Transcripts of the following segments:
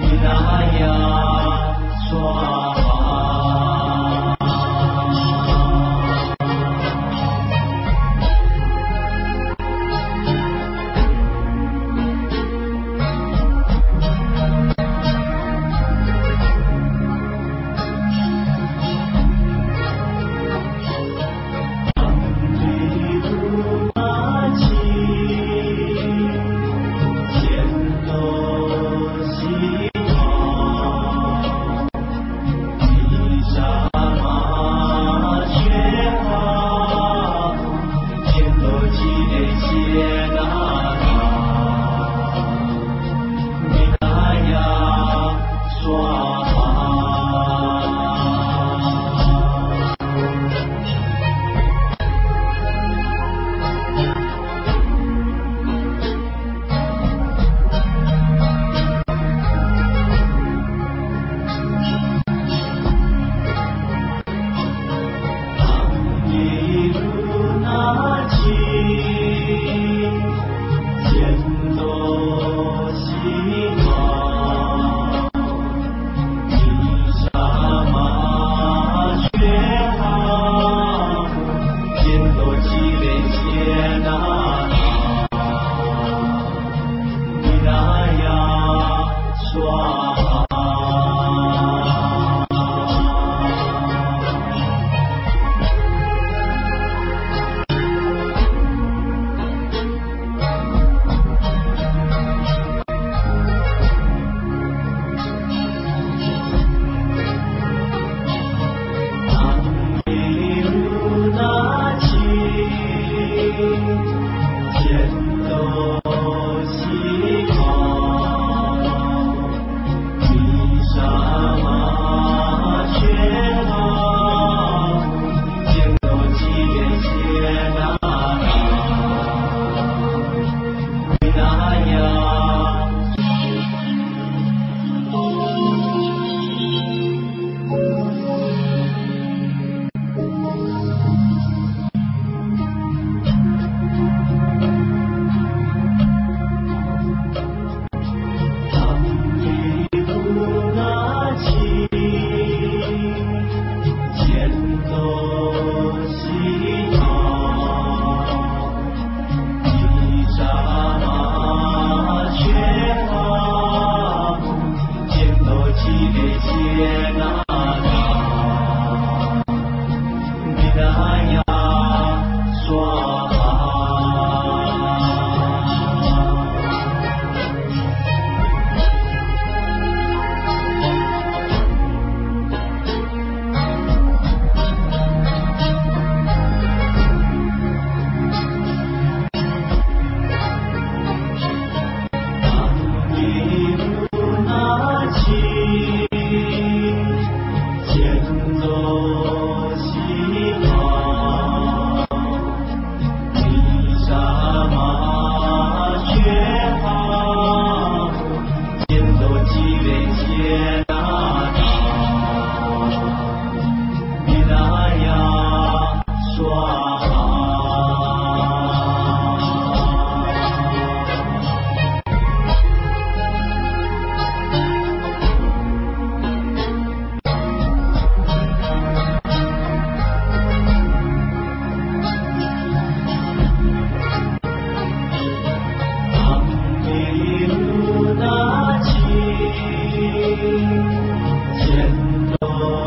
Nihayat 见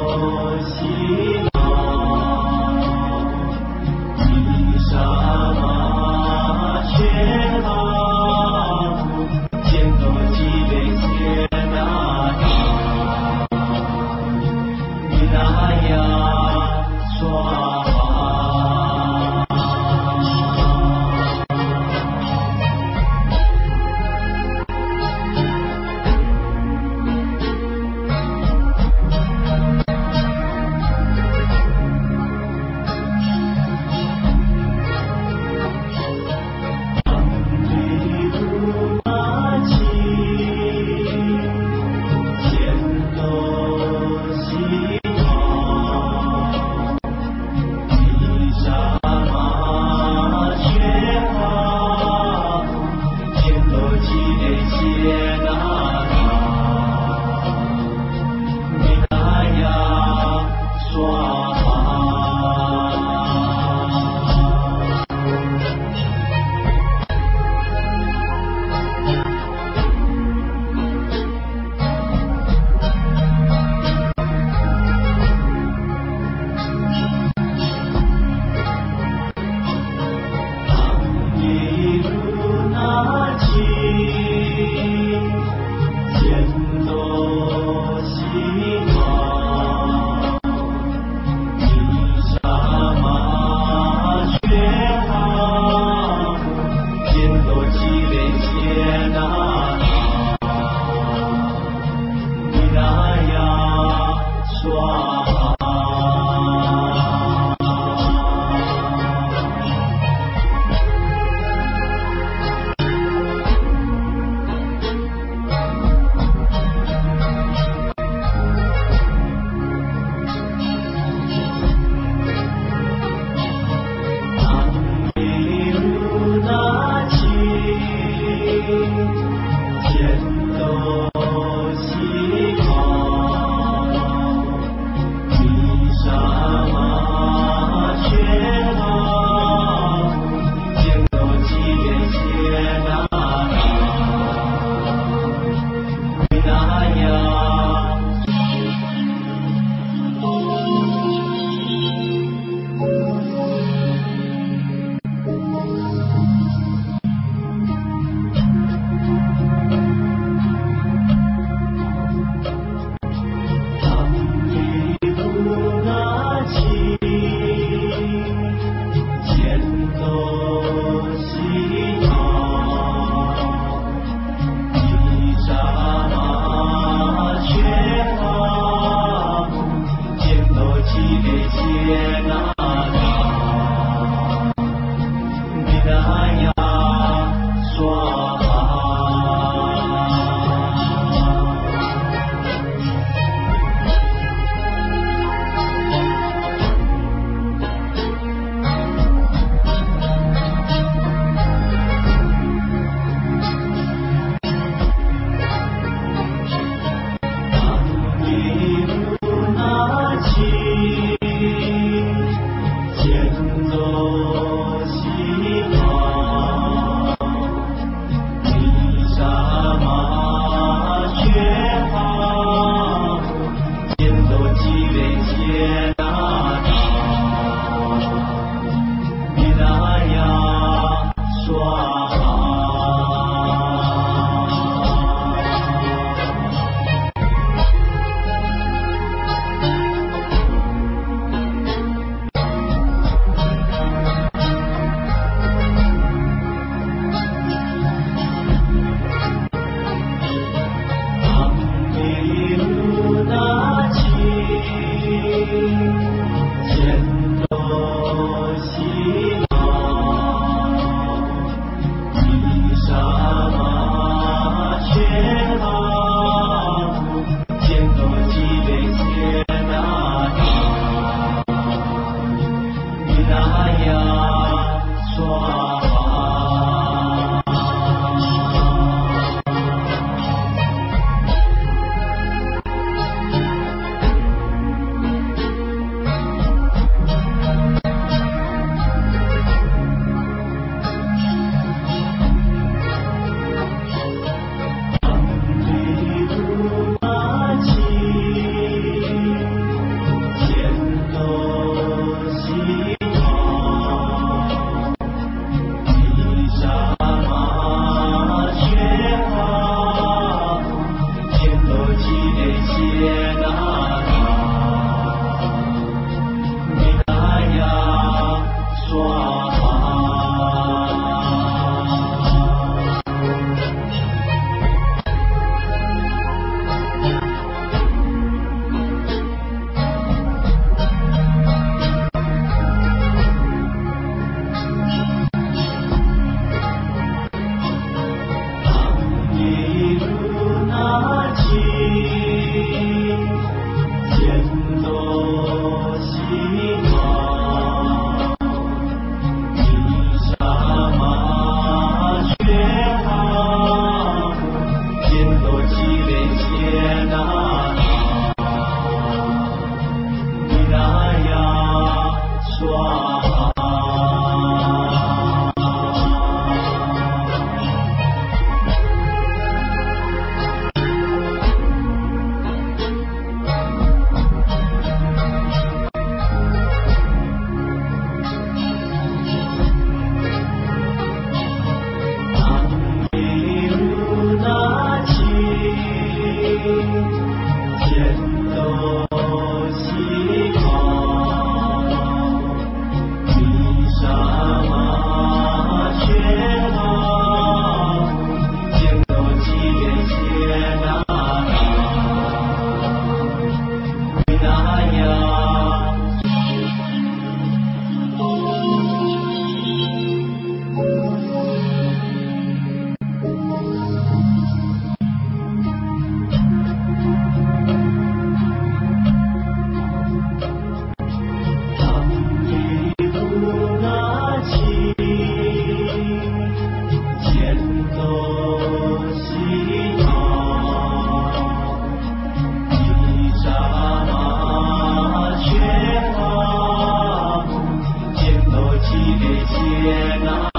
几杯接纳